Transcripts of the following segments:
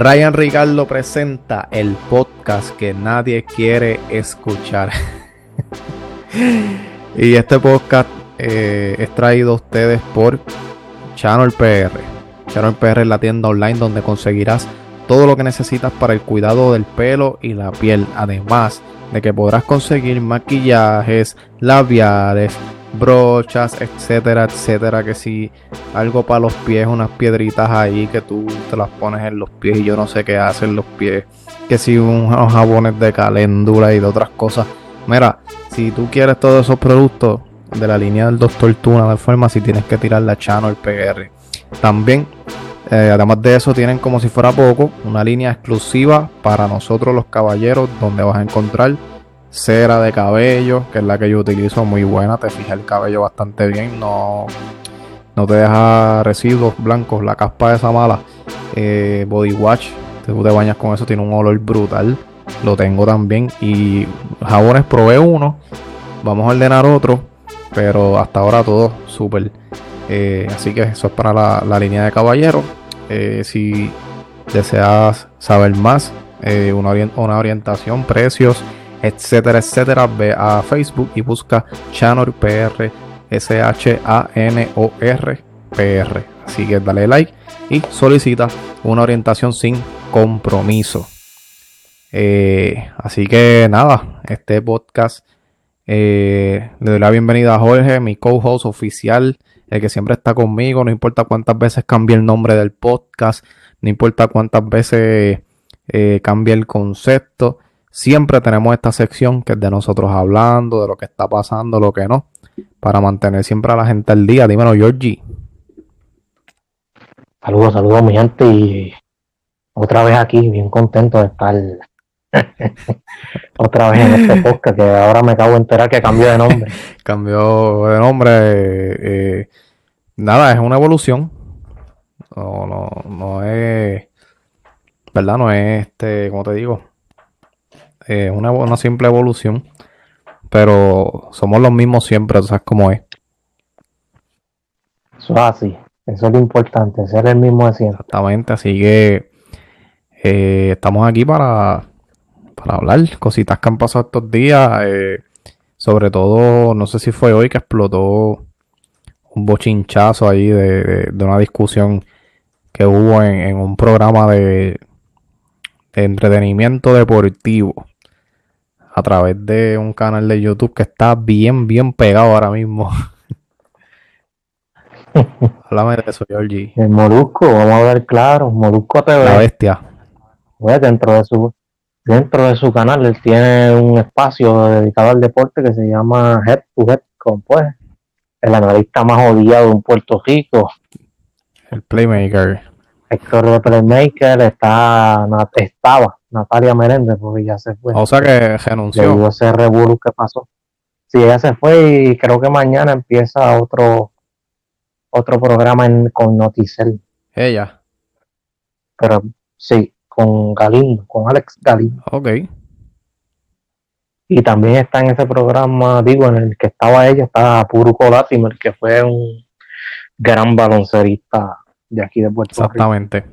Ryan Ricardo presenta el podcast que nadie quiere escuchar. y este podcast eh, es traído a ustedes por Channel PR. Channel PR es la tienda online donde conseguirás todo lo que necesitas para el cuidado del pelo y la piel. Además de que podrás conseguir maquillajes, labiales, brochas, etcétera, etcétera. Que si algo para los pies, unas piedritas ahí que tú te las pones en los pies y yo no sé qué hacen los pies. Que si unos jabones de caléndula y de otras cosas. Mira, si tú quieres todos esos productos de la línea del Doctor Tuna de Pharmacy, tienes que tirar la Channel PR. También, eh, además de eso, tienen como si fuera poco una línea exclusiva para nosotros los caballeros, donde vas a encontrar cera de cabello, que es la que yo utilizo, muy buena, te fija el cabello bastante bien, no, no te deja residuos blancos, la caspa de esa mala, eh, body wash, tú te bañas con eso, tiene un olor brutal, lo tengo también, y jabones probé uno, vamos a ordenar otro, pero hasta ahora todo súper, eh, así que eso es para la, línea de caballero, eh, si deseas saber más, una orientación, precios, etcétera, etcétera, ve a Facebook y busca Chanor PR, S-H-A-N-O-R PR. Así que dale like y solicita una orientación sin compromiso. Eh, así que nada, este podcast eh, le doy la bienvenida a Jorge, mi co-host oficial, el que siempre está conmigo. No importa cuántas veces cambie el nombre del podcast, no importa cuántas veces eh, cambie el concepto siempre tenemos esta sección que es de nosotros hablando, de lo que está pasando, lo que no, para mantener siempre a la gente al día. Dímelo, Georgie. Saludos, saludos, mi gente, y otra vez aquí, bien contento de estar otra vez en este podcast, que ahora me acabo de enterar que cambió de nombre. cambió de nombre. Eh, nada, es una evolución. No, no, no es. ¿Verdad? No es este, como te digo, eh, una, una, simple evolución, pero somos los mismos siempre, ¿sabes cómo es? Eso es así, eso es lo importante, ser el mismo de siempre. Exactamente, así que eh, estamos aquí para, para hablar cositas que han pasado estos días, eh, sobre todo, no sé si fue hoy que explotó un bochinchazo ahí de, una discusión que hubo en, un programa de, de entretenimiento deportivo a través de un canal de YouTube que está bien, bien pegado ahora mismo. Háblame de eso, Georgie. El Molusco, vamos a ver claro, Molusco TV. La bestia. Pues dentro de su dentro de su canal él tiene un espacio dedicado al deporte que se llama Head to Head, con pues el analista más odiado de un Puerto Rico. El Playmaker. Héctor de Playmaker está, estaba Natalia Meréndez, porque ya se fue. O sea que renunció. Ese revuelo que pasó. Sí, ella se fue y creo que mañana empieza otro otro programa en, con Noticel. Ella. Pero sí, con Galindo, con Alex Galindo. Ok. Y también está en ese programa, digo, en el que estaba ella, está Puro Latimer, que fue un gran baloncerista de aquí de Puerto Rico. Exactamente.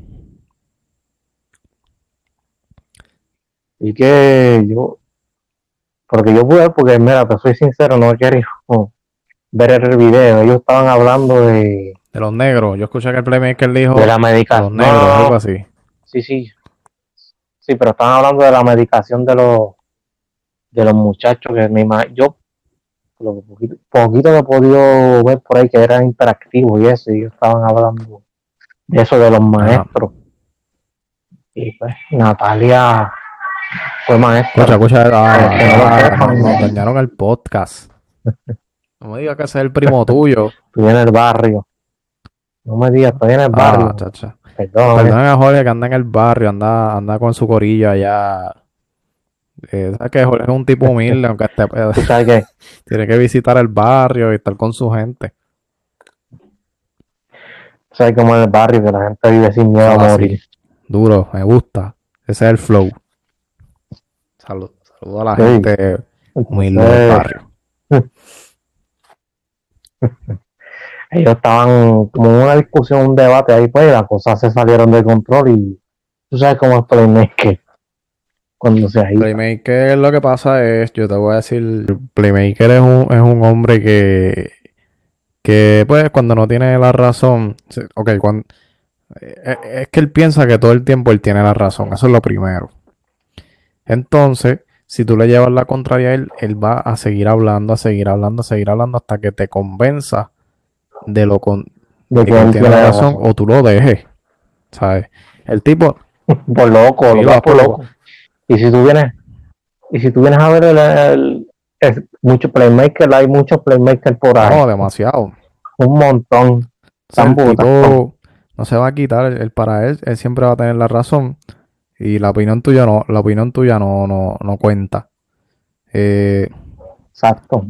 Y que yo, porque yo pude, porque mira, te soy sincero, no quería ver el video. Ellos estaban hablando de. De los negros. Yo escuché que el playmaker dijo. De la medicación. De los negros, algo así. Sí, sí. Sí, pero estaban hablando de la medicación de los de los muchachos que mi yo lo poquito, poquito que he podido ver por ahí que era interactivo y eso, y ellos estaban hablando de eso de los maestros. Y pues Natalia fue. Escucha, escucha, ah, ah, nos dañaron el podcast. No me digas que ese es el primo tuyo. Estoy en el barrio. No me digas, estoy en el ah, barrio. chacha. Perdón. Perdón a Jorge que anda en el barrio, anda, anda con su corillo allá. Eh, ¿Sabes que Jorge es un tipo humilde, aunque esté. ¿Sabes qué? Tiene que visitar el barrio y estar con su gente. ¿Sabes cómo en el barrio que la gente vive sin miedo a morir? Duro, me gusta. Ese es el flow. Saludos a la gente humilde del barrio. Ellos estaban como en una discusión, un debate ahí, pues las cosas se salieron de control y Tú sabes cómo es Playmaker. Cuando se ahí. Playmaker lo que pasa es, yo te voy a decir, Playmaker es un, es un hombre que, que pues cuando no tiene la razón, ok, cuando, eh, es que él piensa que todo el tiempo él tiene la razón, eso es lo primero. Entonces, si tú le llevas la contraria a él, él va a seguir hablando, a seguir hablando, a seguir hablando hasta que te convenza de lo con de, que él tiene la razón, o tú lo dejes. ¿Sabes? El tipo. por loco, lo por loco. Y si tú vienes, y si tú vienes a ver el, mucho playmaker, hay muchos playmakers por ahí. No, demasiado. Un montón. no se va a quitar el, para él, él siempre va a tener la razón. Y la opinión tuya no, la opinión tuya no, no, no cuenta. Eh, Exacto.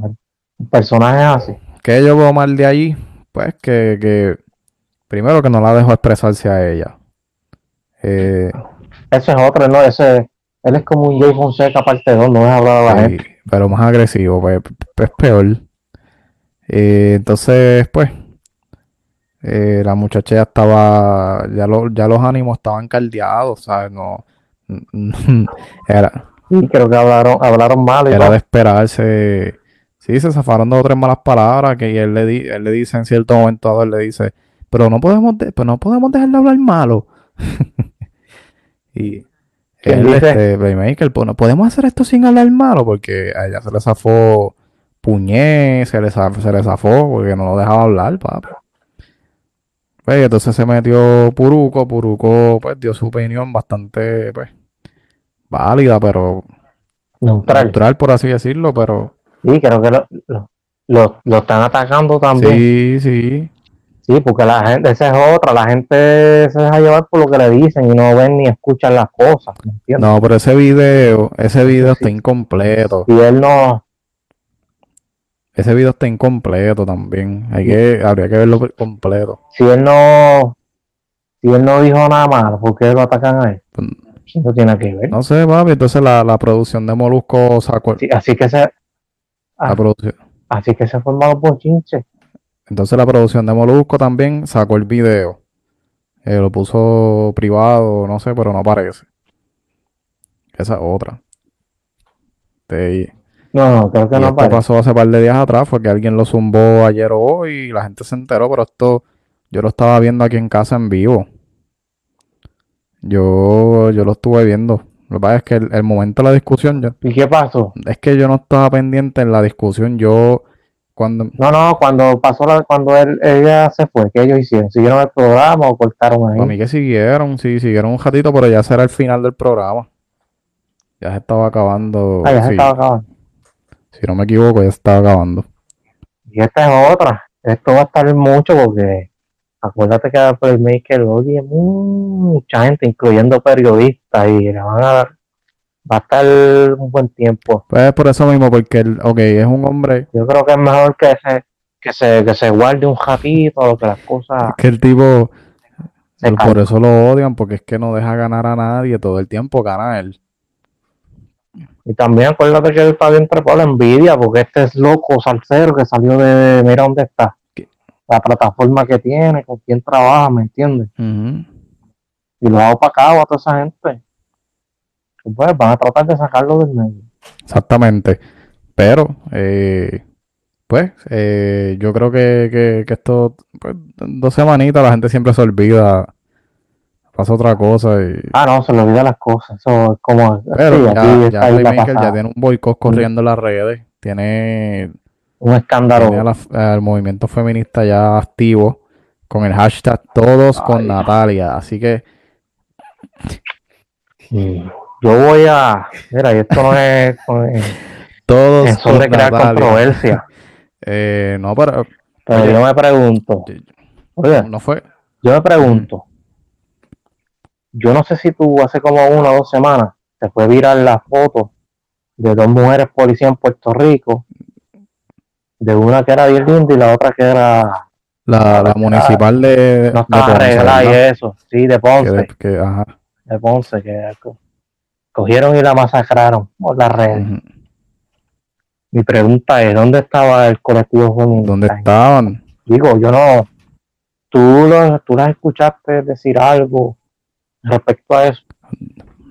Un personaje así. ¿Qué yo veo mal de allí? Pues que, que primero que no la dejo expresarse a ella. Eh, ese es otro, ¿no? Ese, él es como un Jay Fonseca parte 2, no es hablar a la gente. Pero más agresivo, pues, es peor. Eh, entonces, pues, eh, la muchacha ya estaba, ya, ya los ánimos estaban caldeados, ¿sabes? No, era. Sí, creo que hablaron, hablaron mal. era de esperarse. Sí, se zafaron dos o tres malas palabras que él le, di, él le dice en cierto momento a él le dice, pero no podemos, de, pero no podemos dejar de hablar malo. y él, este, Playmaker, pues no podemos hacer esto sin hablar malo porque a ella se le zafó puñé, se le, se le zafó porque no lo dejaba hablar, papi. Pues, entonces se metió Puruco. Puruco pues dio su opinión bastante pues válida, pero neutral. neutral por así decirlo, pero... Sí, creo que lo, lo, lo, están atacando también. Sí, sí. Sí, porque la gente, esa es otra, la gente se deja llevar por lo que le dicen y no ven ni escuchan las cosas. No, pero ese video, ese video está incompleto. Y él no, ese video está incompleto también. Hay que, habría que verlo completo. Si él no, si él no dijo nada malo, ¿por qué lo atacan a él? Pues, no tiene que ver. No sé, papi. Entonces la, la producción de Molusco sacó. así que se. La producción. Así que se formaron por chinche. Entonces la producción de Molusco también sacó el video. Eh, lo puso privado, no sé, pero no aparece. Esa otra. Te, no, no, creo que no esto pasó hace un par de días atrás, fue que alguien lo zumbó ayer o hoy y la gente se enteró, pero esto yo lo estaba viendo aquí en casa en vivo. Yo, yo lo estuve viendo. Lo que pasa es que el, momento de la discusión. Yo, ¿Y qué pasó? Es que yo no estaba pendiente en la discusión. Yo. Cuando... No, no, cuando pasó la, cuando él, ella se fue, ¿qué ellos hicieron? ¿Siguieron el programa o cortaron ahí? A mí que siguieron, sí, siguieron un ratito, pero ya será el final del programa. Ya se estaba acabando. Ah, ya se estaba acabando. Si no me equivoco, ya estaba acabando. Y esta es otra. Esto va a estar mucho porque acuérdate que el Playmaker oye mucha gente, incluyendo periodistas, y le van a dar va a estar un buen tiempo. Pues por eso mismo, porque el, ok, es un hombre. Yo creo que es mejor que se, que se, que se guarde un ratito, que las cosas. Es que el tipo, por eso lo odian, porque es que no deja ganar a nadie, todo el tiempo gana él. Y también acuérdate que él está bien por la envidia, porque este es loco, salsero, que salió de, mira dónde está, la plataforma que tiene, con quién trabaja, ¿me entiendes? Y lo ha opacado a toda esa gente. Pues van a tratar de sacarlo del medio. Exactamente. Pero, eh, pues, eh, yo creo que, que, esto, pues, dos semanitas la gente siempre se olvida pasa otra cosa y... Ah, no, se le olvida las cosas, eso es como... Pero ya, ya, tiene un boicot corriendo en las redes, tiene... Un escándalo. Tiene el movimiento feminista ya activo con el hashtag todos con Natalia, así que... Yo voy a... Mira, y esto no es... todos son de crear controversia. eh, no, pero... Pero yo me pregunto... Oye, no fue... Yo me pregunto yo no sé si tú hace como una o dos semanas te fue viral la foto de dos mujeres policías en Puerto Rico, de una que era bien linda y la otra que era la, municipal de no estaba arreglada y eso, sí, de Ponce, que, ajá. de Ponce que cogieron y la masacraron por las redes. Mi pregunta es, ¿dónde estaba el colectivo feminista? ¿Dónde estaban? Digo, yo no, tú, lo, tú las escuchaste decir algo respecto a eso.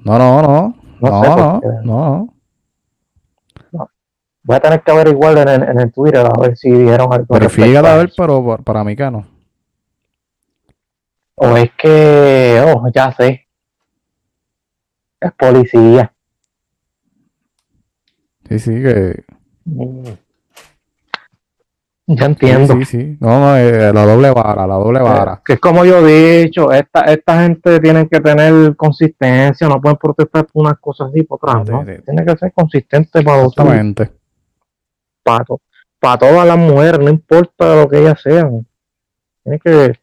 No, no, no. No, no, no, Voy a tener que averiguar en, en, el Twitter a ver si dijeron algo. Pero fíjate a ver, pero para mí que no. O es que, oh, ya sé. Es policía. Sí, sí, que. Mm. Ya entiendo. Sí, sí, No, no, eh, la doble vara, la doble vara. Eh, que es como yo he dicho, esta, esta gente tiene que tener consistencia, no pueden protestar por unas cosas así por otras, ¿no? Tiene que ser consistente para Exactamente. Para, para todas las mujeres, no importa lo que ellas sean. Tiene que,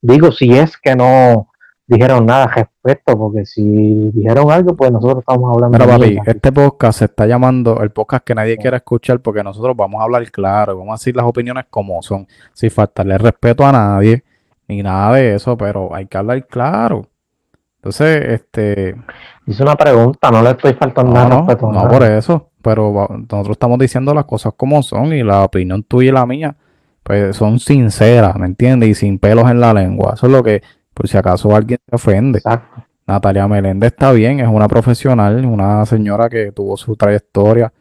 digo, si es que no, dijeron nada respecto, porque si dijeron algo, pues nosotros estamos hablando. Pero papi, este podcast se está llamando el podcast que nadie quiere escuchar porque nosotros vamos a hablar claro, vamos a decir las opiniones como son, sin faltarle respeto a nadie, ni nada de eso, pero hay que hablar claro. Entonces, este... Hice una pregunta, no le estoy faltando nada no, respeto. No, por eso, pero nosotros estamos diciendo las cosas como son y la opinión tuya y la mía, pues son sinceras, ¿me entiendes? Y sin pelos en la lengua. Eso es lo que por si acaso alguien se ofende. Natalia Meléndez está bien, es una profesional, una señora que tuvo su trayectoria,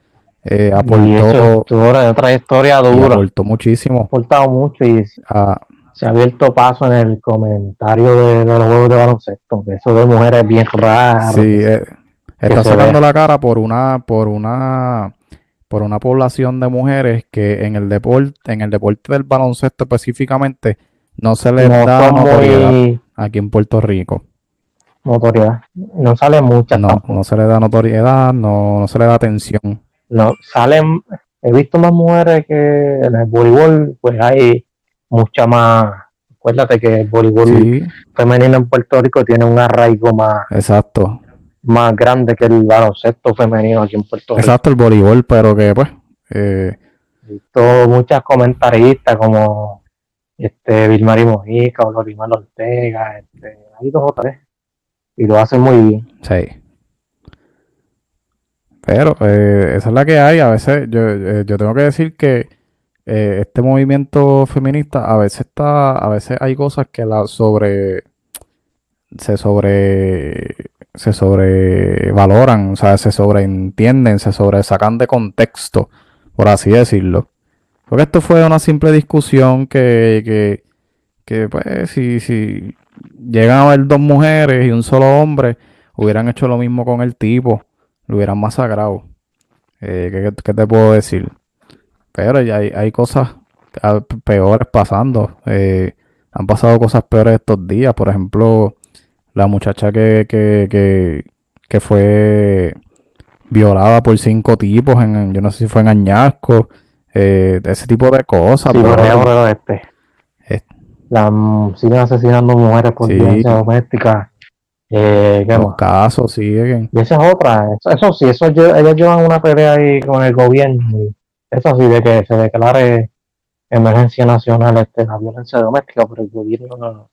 eh, aportó, tuvo una trayectoria dura, aportó muchísimo, ha aportado mucho y ah. se ha abierto paso en el comentario de, los juegos de baloncesto, eso de mujeres bien raras. Sí, eh, está sacando la cara por una, por una, por una población de mujeres que en el deporte, en el deporte del baloncesto específicamente, no se le da notoriedad aquí en Puerto Rico. Notoriedad. No sale mucha. No, no se le da notoriedad, no, se le da atención. No, salen, he visto más mujeres que en el voleibol, pues hay mucha más. Acuérdate que el voleibol femenino en Puerto Rico tiene un arraigo más. Exacto. Más grande que el baloncesto femenino aquí en Puerto Rico. Exacto, el voleibol, pero que pues. Eh, he visto muchas comentaristas como este Vilmari Mojica o Lorimar Ortega, este, hay dos o tres, y lo hacen muy bien. Sí. Pero eh, esa es la que hay. A veces yo, eh, yo tengo que decir que eh, este movimiento feminista a veces está, a veces hay cosas que la sobre se sobre se sobrevaloran, o sea, se sobreentienden, se sobresacan de contexto, por así decirlo. Porque esto fue una simple discusión que, que, que pues, si, si llegan a haber dos mujeres y un solo hombre, hubieran hecho lo mismo con el tipo, lo hubieran masacrado. Eh, ¿qué, te puedo decir? Pero hay, hay cosas peores pasando. Eh, han pasado cosas peores estos días. Por ejemplo, la muchacha que, que, que, que fue violada por cinco tipos en, yo no sé si fue en Añasco eh, ese tipo de cosas. Sí, pero, este, La, siguen asesinando mujeres por violencia doméstica. Eh, Los casos siguen. Y esa es otra. Eso, sí, eso ellos llevan una pelea ahí con el gobierno. Y eso sí, de que se declare emergencia nacional este, la violencia doméstica, pero el gobierno no,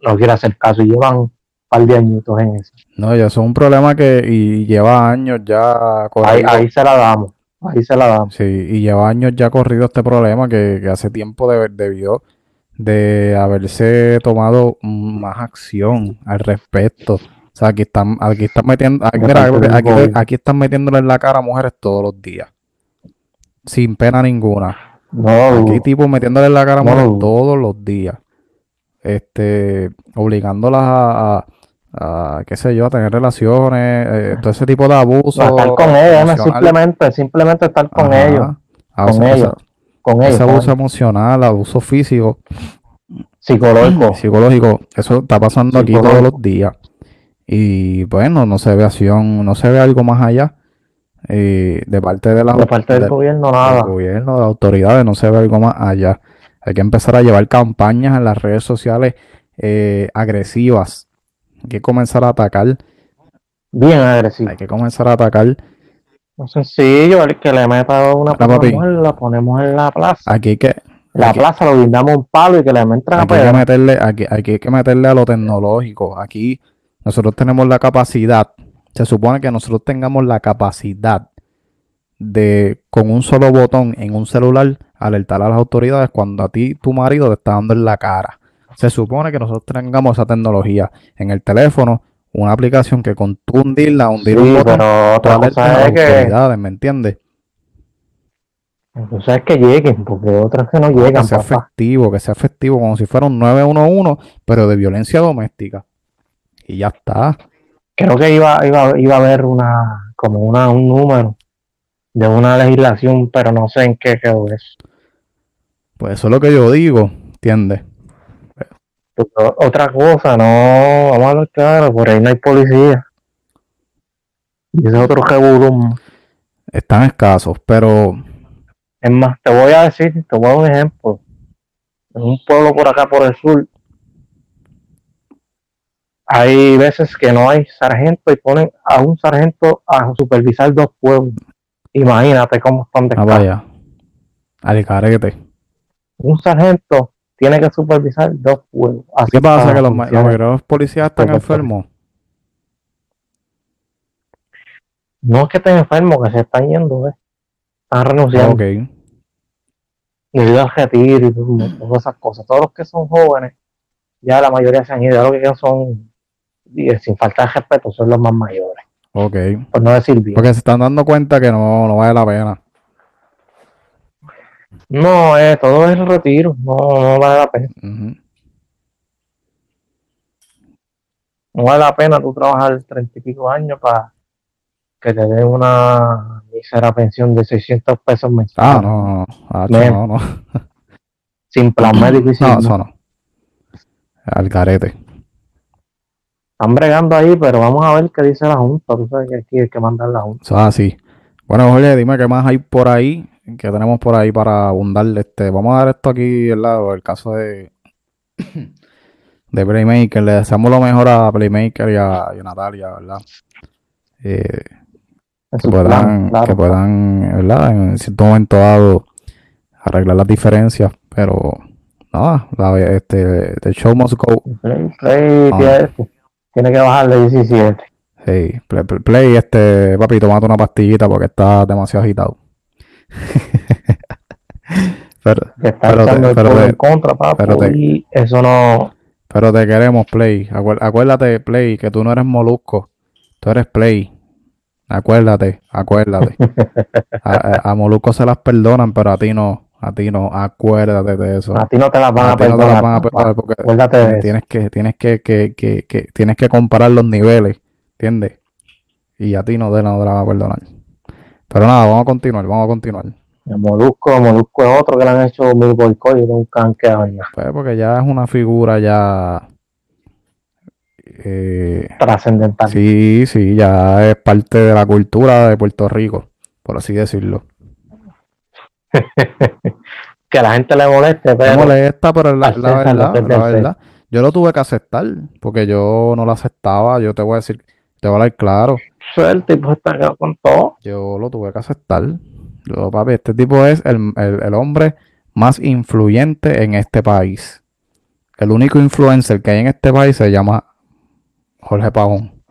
no quiere hacer caso y llevan un par de añitos en eso. No, ya es un problema que y lleva años ya. Ahí, ahí se la damos. Ahí se la da. Sí, y lleva años ya corrido este problema que, hace tiempo debió de haberse tomado más acción al respecto. O sea, aquí están, aquí están metiendo, aquí, están metiéndole en la cara a mujeres todos los días. Sin pena ninguna. No, aquí tipo metiéndole en la cara a mujeres todos los días. Este, obligándolas a a, qué sé yo, a tener relaciones, eh, todo ese tipo de abuso. estar con ellos, simplemente, simplemente estar con ellos. con ellos. con ellos. Ese abuso emocional, abuso físico. Psicológico. Psicológico. Eso está pasando aquí todos los días. Y bueno, no se ve acción, no se ve algo más allá. Eh, de parte de la de parte del gobierno nada del gobierno de las autoridades no se ve algo más allá hay que empezar a llevar campañas en las redes sociales eh, agresivas hay que comenzar a atacar. Bien agresivo. Hay que comenzar a atacar. No sencillo, el que le meta una la ponemos en la plaza. Aquí que. La plaza lo brindamos un palo y que le metan a hay que meterle, aquí, hay que meterle a lo tecnológico. Aquí nosotros tenemos la capacidad. Se supone que nosotros tengamos la capacidad de con un solo botón en un celular alertar a las autoridades cuando a ti tu marido te está dando en la cara. Se supone que nosotros tengamos esa tecnología en el teléfono una aplicación que con tu hundirla, hundir Sí, un botón, pero tú otra cosa las es que, ¿me entiendes? cosa es que lleguen, porque otras que no Que llegan, sea papá. efectivo, que sea efectivo, como si fuera un 911, pero de violencia doméstica. Y ya está. Creo que iba, iba, iba a haber una, como una, un número de una legislación, pero no sé en qué quedó eso. Pues eso es lo que yo digo, ¿entiendes? Otra cosa, no, vamos a hablar claro, por ahí no hay policía. Y ese es otro revolum. Están escasos, pero Es más, te voy a decir, te voy a dar un ejemplo. En un pueblo por acá, por el sur, hay veces que no hay sargento y ponen a un sargento a supervisar dos pueblos. Imagínate cómo están de ah, vaya, al carete. Un sargento tiene que supervisar dos. Así ¿Qué pasa? Que los, los policías están enfermos. No es que estén enfermos, que se están yendo, ¿ves? Están renunciando. Ok. debido al retiro y todo- todas esas cosas. Todos los que son jóvenes, ya la mayoría se han ido. Ya lo que quedan son, eh, sin faltar de respeto, son los más mayores. Ok. Por no decir bien. Porque se están dando cuenta que no, no vale la pena. No, eh, todo es el retiro. No, no vale la pena. No vale la pena tú trabajar treinta y pico años para que te den una mísera pensión de 600 pesos Ah, mensuales. no, no, no. Ah, no, no. Sin plan médico y sin No, eso no. Al carete. Están bregando ahí, pero vamos a ver qué dice la Junta. Tú sabes que aquí hay que mandar la Junta. Es así. Bueno, Jorge, dime qué más hay por ahí, que tenemos por ahí para abundar. Este, vamos a dar esto aquí lado, el caso de, de Playmaker. Le deseamos lo mejor a Playmaker y a, y a Natalia, ¿verdad? Eh, que plan, puedan, claro. que puedan, ¿verdad? En cierto momento dado arreglar las diferencias, pero nada, este, the show must go. Play, Play Ah. tiene, tiene que bajarle 17. Hey, play, play, play, este, papi, tomate una pastillita porque está demasiado agitado. pero, Que está Pero te- echando el pero pueblo te- en contra, papo, pero te- y eso no. pero te queremos, Play. Acuérdate, Play, que tú no eres molusco, tú eres Play. Acuérdate, acuérdate. A, a- a Molusco se las perdonan, pero a ti no, a ti no, acuérdate de eso. A ti no te las van a, A ti no te perdonar. las van a papá. perdonar porque Acuérdate de eso. tienes que, tienes que, que, que, que- tienes que comparar los niveles, ¿entiendes? Y a ti no te, no te la van a perdonar. Pero nada, vamos a continuar, vamos a continuar. El Molusco, el Molusco es otro que le han hecho mil boicot y nunca han quedado nada. Pues porque ya es una figura ya... eh, Trascendental. sí, sí, ya es parte de la cultura de Puerto Rico, por así decirlo. Que a la gente le moleste, Me pero molesta, pero la, verdad, la verdad, yo lo tuve que aceptar, porque yo no lo aceptaba, yo te voy a decir, te voy a hablar claro, el tipo está con todo. yo lo tuve que aceptar. Yo, papi, este tipo es el, el- el hombre más influyente en este país. El único influencer que hay en este país se llama Jorge Pavón.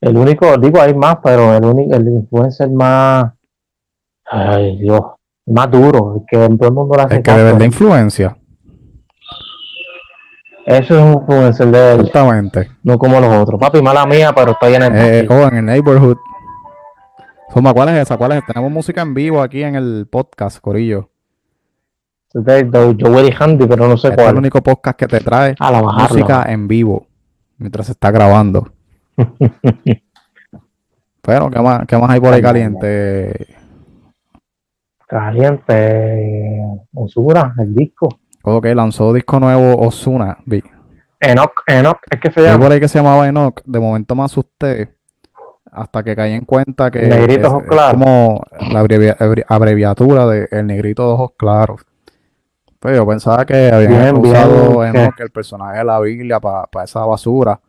El único, digo, hay más, pero el único, el influencer más. Ay, Dios. Más duro, el que todo el mundo le hace El que de verdad influencia, Eso es un influencer de él, exactamente. no como los otros. Papi, mala mía, pero estoy en el. Eh, oh, en el neighborhood. Soma, ¿cuál es esa? ¿Cuál es? Tenemos música en vivo aquí en el podcast, Corillo. de, de Joey Handy, pero no sé Este es el cuál. único podcast que te trae A la bajarla. música en vivo mientras se está grabando. Pero, ¿qué más, qué más hay por ahí caliente? Caliente. Osura, el disco. Ok, lanzó disco nuevo Osuna. Vi. Enoch, Enoch, es que se llama. por ahí que se llamaba Enoch. De momento me asusté hasta que caí en cuenta que Negrito es, ojos es claros. como la abrevia- abreviatura de El Negrito de Ojos Claros. Pues yo pensaba que habían Bien, bien, usado que- Enoch, el personaje de la Biblia, para esa basura.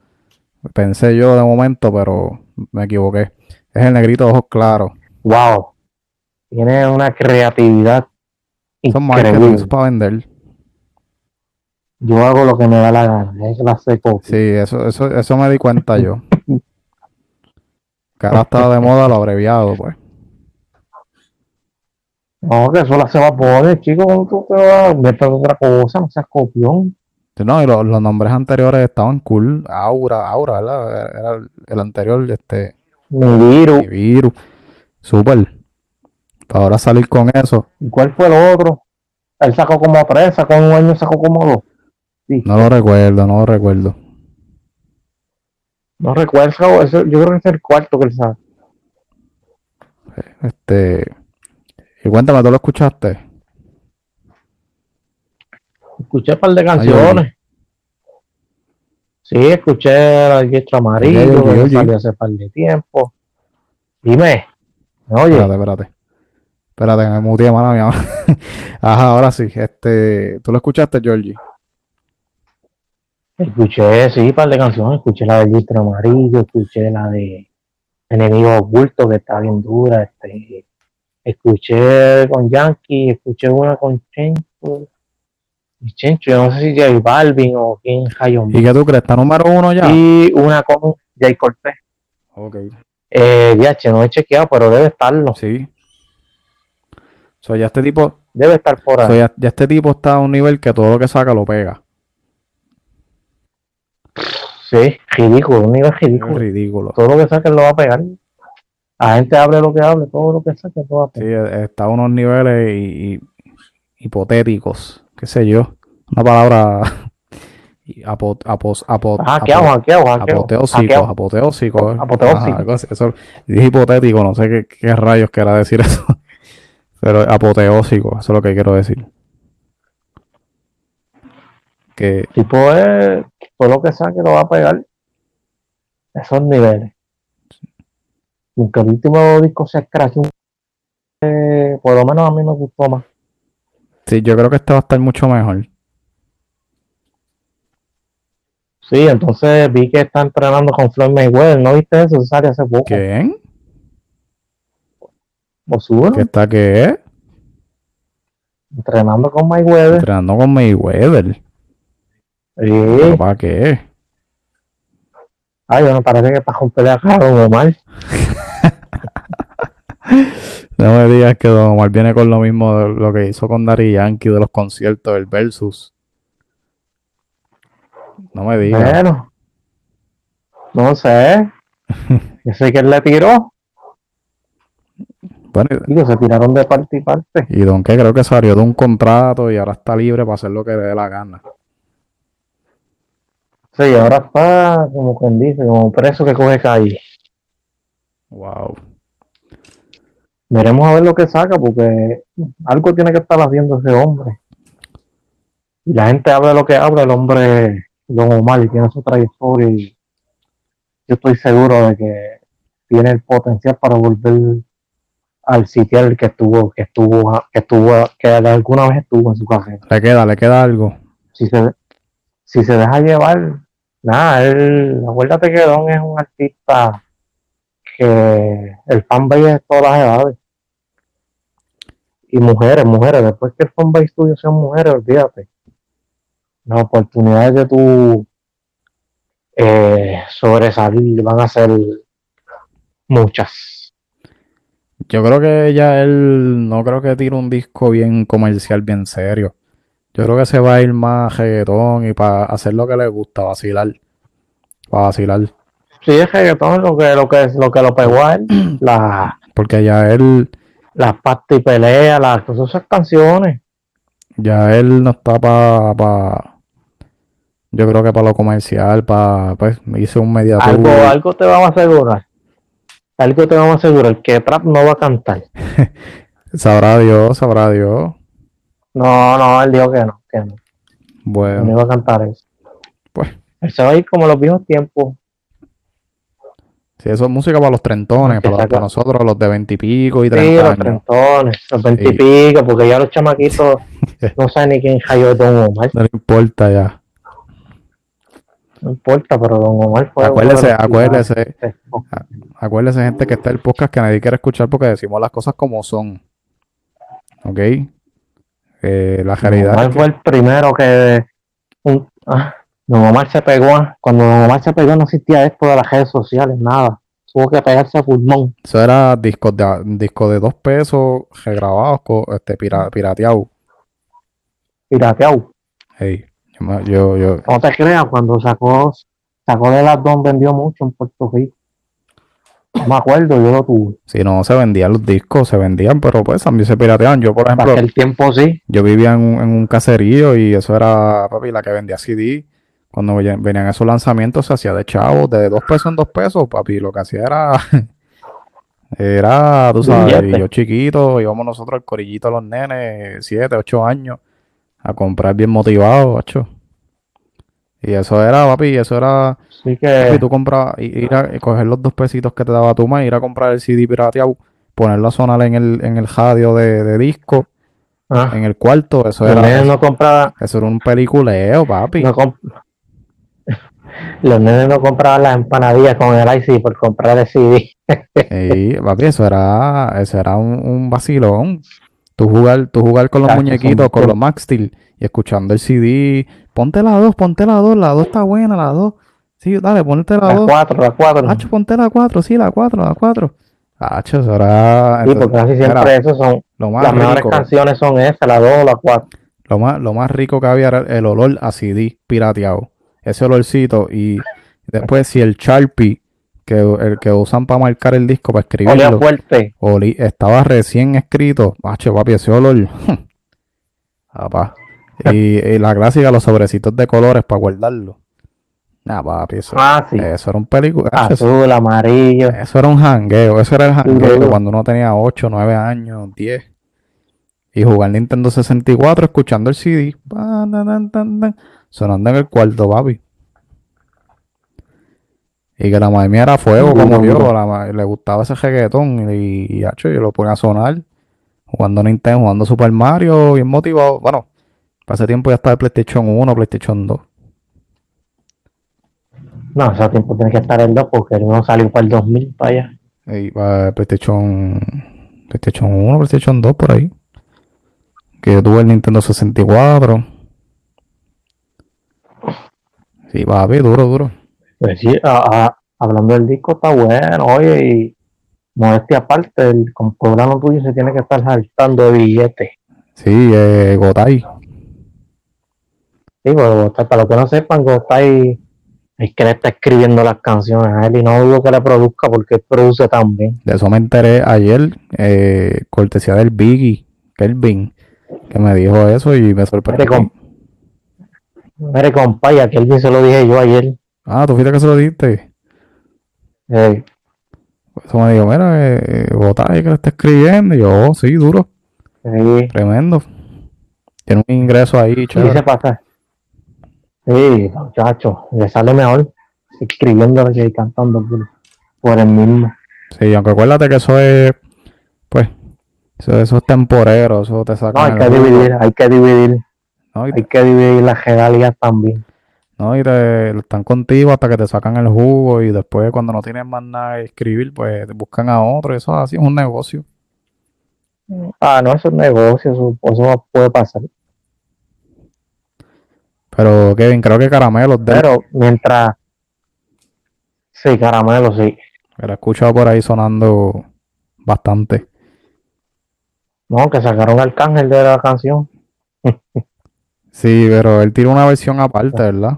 Pensé yo de momento, pero me equivoqué. Es el Negrito de Ojos Claros. Wow. Tiene una creatividad Son increíble. es para vender. Yo hago lo que me da la gana. Es la seco. Sí, eso, eso, eso me di cuenta yo. Que ahora está de moda lo abreviado, pues. No, que eso la se va a poner, chicos. ¿Cómo tú te vas a otra cosa? No seas copión. No, y los, los nombres anteriores estaban cool. Aura, Aura, ¿verdad? Era el, el anterior, este. Nibiru. Nibiru. Super. Para ahora salir con eso. ¿Y cuál fue el otro? Él sacó como tres, sacó un año, sacó como dos. Sí. No lo recuerdo, no lo recuerdo. No recuerdo, eso, yo creo que es el cuarto que él saca. Este. Y cuéntame, ¿tú lo escuchaste? Escuché un par de canciones. Sí, escuché el registro amarillo, que oye. salió hace par de tiempo. Dime, ¿me oye, Espérate, espérate. Espérate, me muteé, mala mía. Ajá, ahora sí. Este, ¿tú lo escuchaste, Georgie? Escuché, sí, un par de canciones. Escuché la del registro amarillo, escuché la de Enemigo Oculto, que está bien dura. Este, escuché con Yankee, escuché una con Chencho. Y Chencho, yo no sé si J Balvin o quién Hayon ¿Y qué tú crees? ¿Está número uno ya? Y una con Jay Cortez. Ok. Eh, DH, no he chequeado, pero debe estarlo. Sí. O sea, ya este tipo, Debe estar por o ahí. sea, ya, ya este tipo está a un nivel que todo lo que saca lo pega. Sí, ridículo, un nivel ridículo. ridículo. Todo lo que saque lo va a pegar. La gente hable lo que hable, todo lo que saque lo va a Sí, pegar. eh, está a unos niveles y- y- hipotéticos, qué sé yo. Una palabra apo, apos- apoteósico, hackeado. apoteósico. eh. Apoteósico. Ajá, eso, hipotético, no sé qué, qué rayos querrá decir eso. Pero apoteósico, eso es lo que quiero decir. Que Tipo es, todo lo que saque lo va a pegar. Esos niveles. Aunque el último disco sea Crash, eh, por lo menos a mí me gustó más. sí, yo creo que este va a estar mucho mejor. Sí, entonces vi que está entrenando con Floyd Mayweather. ¿No viste eso? Eso salió hace poco. ¿Quién? Ozuna, ¿Qué está qué? entrenando con Mayweather. Entrenando con Mayweather. ¿Pero ¿Para qué? Ay, bueno, parece que está con pelea con Don Omar. No me digas que Don Omar viene con lo mismo de lo que hizo con Daddy Yankee de los conciertos del Versus. No me digas. Bueno, no sé. Yo sé que él le tiró. Bueno, Digo, se tiraron de parte y parte. y Don que creo que salió de un contrato y ahora está libre para hacer lo que le dé la gana. Sí, ahora está, como quien dice, como preso que coge calle. Wow. Veremos a ver lo que saca, porque algo tiene que estar haciendo ese hombre. Y la gente habla de lo que habla, el hombre, Don Omar, y tiene su trayectoria. Y yo estoy seguro de que tiene el potencial para volver al sitio al que estuvo, que estuvo, que estuvo, que alguna vez estuvo en su carrera. Le queda, le queda algo. si se, si se deja llevar, nada, él, acuérdate que Don es un artista que el fanbase es de todas las edades. Y mujeres, mujeres, después que el fanbase tuyo sean mujeres, olvídate. Las oportunidades de tu eh, sobresalir van a ser muchas. Yo creo que ya él no creo que tire un disco bien comercial, bien serio. Yo creo que se va a ir más reggaetón y para hacer lo que le gusta, vacilar. Para vacilar. Sí, es reggaetón lo que, lo que, lo que lo pegó a él, la- Porque ya él, las pastas y peleas, las todas esas canciones. ya él no está para, yo creo que para lo comercial, para, pues, hizo un media Algo, algo te vamos a asegurar. Algo te vamos a asegurar. Que Trap no va a cantar. Sabrá Dios, sabrá Dios. No, no, él dijo que no. Que no, que no Bueno, iba a cantar eso. pues, Él se va a ir como los viejos tiempos. si eso es música para los trentones, para, saca- para nosotros los de veintipico y Sí, treinta los años. trentones, los Sí. veintipico, porque ya los chamaquitos no saben ni quién cayó Don Omar. No le importa ya. No importa, pero Don Omar fue. Acuérdese, los acuérdese, acuérdese, gente, que está el podcast que nadie quiere escuchar porque decimos las cosas como son. ¿Ok? Eh, la realidad Omar es que- fue el primero que. un- ah, Don Omar se pegó. Cuando Don Omar se pegó, no existía esto de las redes sociales, nada. Tuvo que pegarse a pulmón. eso era discos de, disco de dos pesos regrabados, este, pira- pirateado. Pirateado. Hey, yo Yo, yo. No te creas, cuando sacó, sacó de las dos vendió mucho en Puerto Rico. Me acuerdo, yo lo tuve. Si no se vendían los discos, se vendían, pero pues también se pirateaban. Yo, por ejemplo, el tiempo sí. Yo vivía en un, en un caserío y eso era, papi, la que vendía CD. Cuando venían esos lanzamientos se hacía de chavos, de dos pesos en dos pesos, papi. Lo que hacía era Era, tú sabes, yo chiquito, íbamos nosotros al corillito los nenes, siete, ocho años, a comprar bien motivado, macho. Y eso era, papi, eso era. Sí que. tú comprabas, ir a coger los dos pesitos que te daba tu madre, ir a comprar el CD pirateado, ponerlo a sonar en el, en el radio de, disco, ah. en el cuarto, eso era. no compraba. Eso era un peliculeo, papi. No los nenes no compraban las empanadillas con el IC por comprar el CD. sí, papi, eso era, eso era un, vacilón. Tú jugar, tú jugar con los muñequitos, con los Max Steel y escuchando el CD. Ponte la 2, ponte la 2, la 2 está buena, la 2. Sí, dale, ponte la 2. La 4, la 4. Hacho, ponte la 4, sí, la 4, la 4. Hacho, eso era. Sí, porque casi siempre esos son. las mejores canciones son esas, la 2 o la 4. Lo más, lo más rico que había era el olor a CD pirateado ese olorcito y después si el Sharpie que el que usan para marcar el disco para escribirlo fuerte. estaba recién escrito macho papi ese olor y, la clásica los sobrecitos de colores para guardarlo Nah, papi, eso, ah, eso era un película. Azul, amarillo. Eso era un jangueo. Eso era el jangueo cuando uno tenía 8, 9 años, 10. Y jugar Nintendo 64 escuchando el CD sonando en el cuarto, papi. Y que la madre mía era fuego, como yo, le gustaba ese reggaetón y, y, yo lo ponía a sonar, jugando Nintendo, jugando Super Mario, bien motivado. Bueno, para ese tiempo ya estaba el PlayStation 1, PlayStation 2. No, ese tiempo tiene que estar el 2 porque el 1 salió para el 2000 para allá. Y para PlayStation, PlayStation 1, PlayStation 2 por ahí. Que yo tuve el Nintendo 64. Sí, papi, duro, duro. Pues sí, hablando del disco está bueno, oye, y modestia aparte, el programa tuyo se tiene que estar saltando de billetes. Sí, eh, Gotay. Sí, pues, para los que no sepan, Gotay es que le está escribiendo las canciones a él y no dudo que le produzca porque él produce también. De eso me enteré ayer, eh, cortesía del Biggie, Kelvin, que me dijo eso y me sorprendió. Mire, compa, y a Kelvin se lo dije yo ayer. Ah, ¿tú fuiste que se lo diste? Eh. Eso me dijo, mira, eh, eh que lo está escribiendo. Y yo, oh, sí, duro. Sí. Tremendo. Tiene un ingreso ahí, chévere. Sí, se pasa. Sí, muchacho, le sale mejor escribiendo que cantando por, el mismo. Sí, aunque acuérdate que eso es, pues, eso, eso es temporero, eso te saca. No, hay que dividir, hay que dividir. Hay que dividir las regalías también. No, y te, están contigo hasta que te sacan el jugo y después cuando no tienes más nada que escribir, pues te buscan a otro. Eso así es un negocio. Ah, no, eso es un negocio, eso, puede pasar. Pero Kevin, creo que Caramelo. Pero mientras. Sí, Caramelo, sí. Me lo he escuchado por ahí sonando bastante. No, que sacaron el cángel de la canción. Sí, pero él tiró una versión aparte, ¿verdad?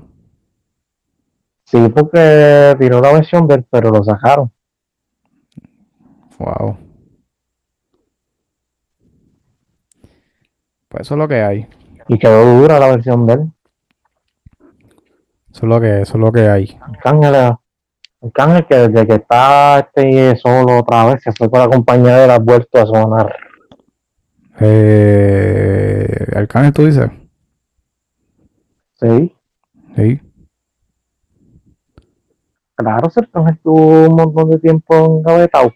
Sí, porque tiró la versión de él, pero lo sacaron. Wow. Pues eso es lo que hay. Y quedó dura la versión de él. Eso es lo que, eso es lo que hay. Arcángel, Arcángel que desde que está este solo otra vez, se fue con la compañía de la vuelto a sonar. Eh, Arcángel, tú dices. Sí. Sí. Claro, Sergio estuvo un montón de tiempo engavetado.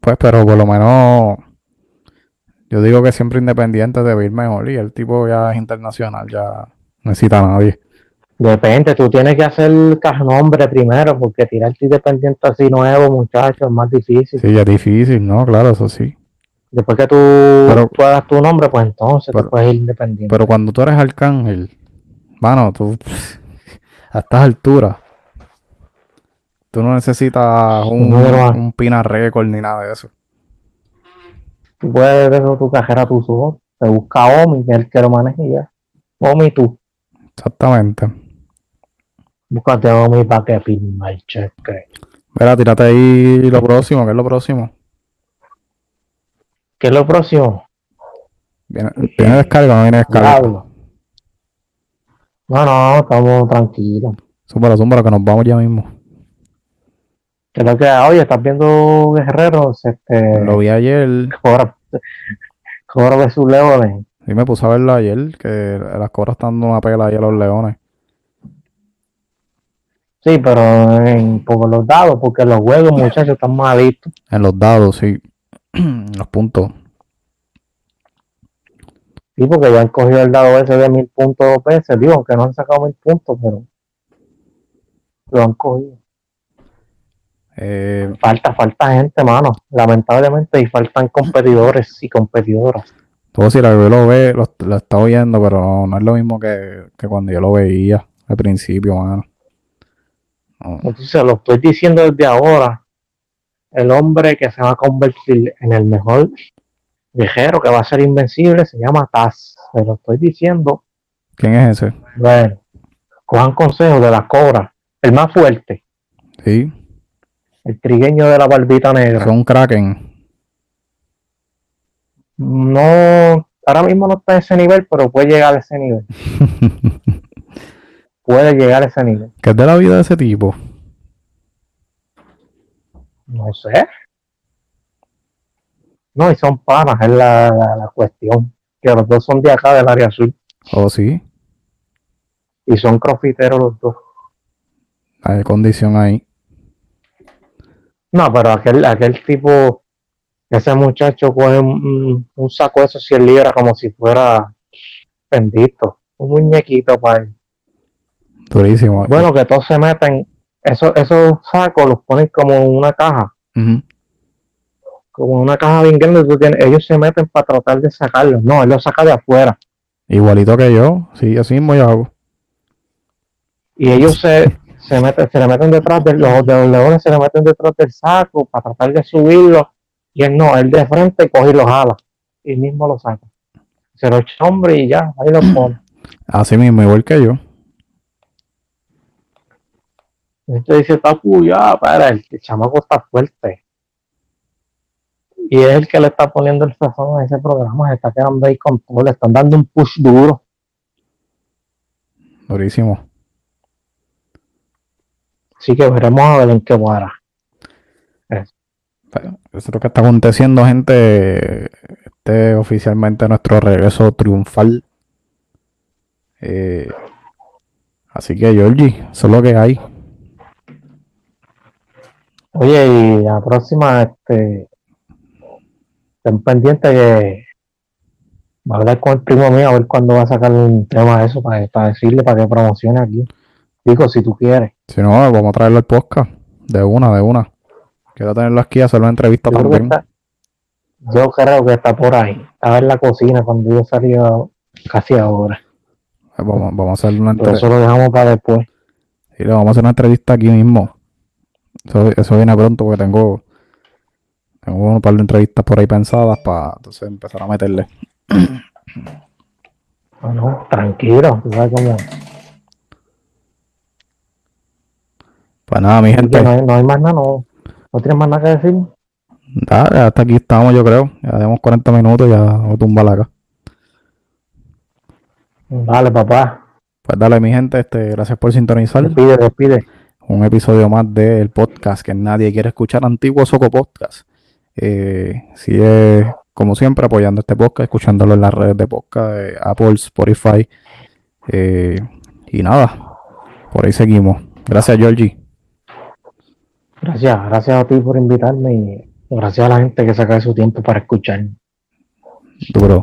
Pues, pero por lo menos yo digo que siempre independiente debe ir mejor y el tipo ya es internacional, ya necesita a nadie. Depende, tú tienes que hacer nombre primero, porque tirarte independiente así nuevo, muchacho, es más difícil. Sí, es difícil, ¿no? Claro, eso sí. Después que tú puedas tu nombre, pues entonces te puedes ir independiente. Pero cuando tú eres arcángel, mano, tú a estas alturas, tú no necesitas un, un Pina Record ni nada de eso. Tú puedes ver tu cajera tú solo. se busca Omi, que es el que lo maneja y ya. Omi tú. Exactamente. Búscate a Omi para que firme el cheque. Mira, tírate ahí lo próximo, ¿qué es lo próximo? ¿Qué es lo próximo? ¿Viene, viene descarga o no viene descarga? Diablo. No, no, estamos tranquilos. Súbalo, súbalo, que nos vamos ya mismo. Lo que, oye, estás viendo Guerreros, este, Lo vi ayer, Cobra, Cobra versus Leones. Sí me puse a verlo ayer, que las cobras están dando una pela ahí a los leones. Sí, pero en, por los dados, porque los juegos, muchachos, están malitos. En los dados, sí. los puntos. Sí, porque ya han cogido el dado ese de mil puntos dos veces. Digo, aunque no han sacado mil puntos, pero lo han cogido. Eh, Falta, falta gente, mano. Lamentablemente, y faltan competidores y competidoras. Todo si la bebé lo ve, lo, lo está oyendo, pero no, no es lo mismo que, que cuando yo lo veía al principio, mano. No. Entonces, lo estoy diciendo desde ahora. El hombre que se va a convertir en el mejor viajero que va a ser invencible se llama Taz. Se lo estoy diciendo. ¿Quién es ese? Bueno, cojan consejos de la cobra. El más fuerte. Sí, El trigueño de la barbita negra. son un kraken. No, ahora mismo no está en ese nivel, pero puede llegar a ese nivel. Puede llegar a ese nivel. ¿Qué es de la vida de ese tipo? No sé. No, y son panas, es la, la, la cuestión. Que los dos son de acá del área sur. Oh, sí, Y son crofiteros los dos. hay condición ahí. No, pero aquel, aquel tipo, ese muchacho coge un, saco de esos 100 libras como si fuera bendito. Un muñequito para él. Durísimo. Bueno, que todos se meten, esos, esos sacos los ponen como en una caja. Ujú. como una caja bien grande, tú tienes- ellos se meten para tratar de sacarlos. No, él los saca de afuera. Igualito que yo, sí, así mismo yo hago. Y ellos se, se meten, se le meten detrás de los, de los leones, se le meten detrás del saco para tratar de subirlo. Y él no, él de frente coge y los jala. Y mismo lo saca. Se lo echa hombre y ya, ahí lo pone. Así mismo, igual que yo. Entonces dice, Tapu, ya, para, el, el chamaco está fuerte. Y es el que le está poniendo el sazón a ese programa, se está quedando ahí con todo, le están dando un push duro. Durísimo. Así que veremos a ver en qué guara. Eso es lo que está aconteciendo, gente. Este es oficialmente nuestro regreso triunfal. Eh, así que, Georgie, eso es lo que hay. Oye, y la próxima, este, estén pendientes que va a hablar con el primo mío a ver cuándo va a sacar un tema de eso para, para decirle para que promocione aquí. Digo, si tú quieres. Si no, vamos a traerlo al podcast. De una, de una. Quiero tenerlo aquí, hacer una entrevista Yo creo, también. está, yo creo que está por ahí. Estaba en la cocina cuando yo salía casi ahora. Eh, Vamos, vamos a hacer una entrevista. eso lo dejamos para después. Sí, le vamos a hacer una entrevista aquí mismo. Eso, eso viene pronto porque tengo, tengo un par de entrevistas por ahí pensadas para entonces empezar a meterle. Bueno, tranquilo, tú sabes cómo. Pues nada, mi gente. no, hay, no hay más nada, no, no tienes más nada que decir. Dale, hasta aquí estamos, yo creo. Ya tenemos 40 minutos y ya vamos a acá. Dale, papá. Pues dale, mi gente, este, gracias por sintonizar. Despide, despide. Un episodio más del podcast que nadie quiere escuchar, Antiguo Soco Podcast. Eh, sigue, como siempre, apoyando este podcast, escuchándolo en las redes de podcast, de Apple, Spotify. eh, y nada, por ahí seguimos. Gracias, Georgie. Gracias, gracias a ti por invitarme y gracias a la gente que saca de su tiempo para escuchar. Duro.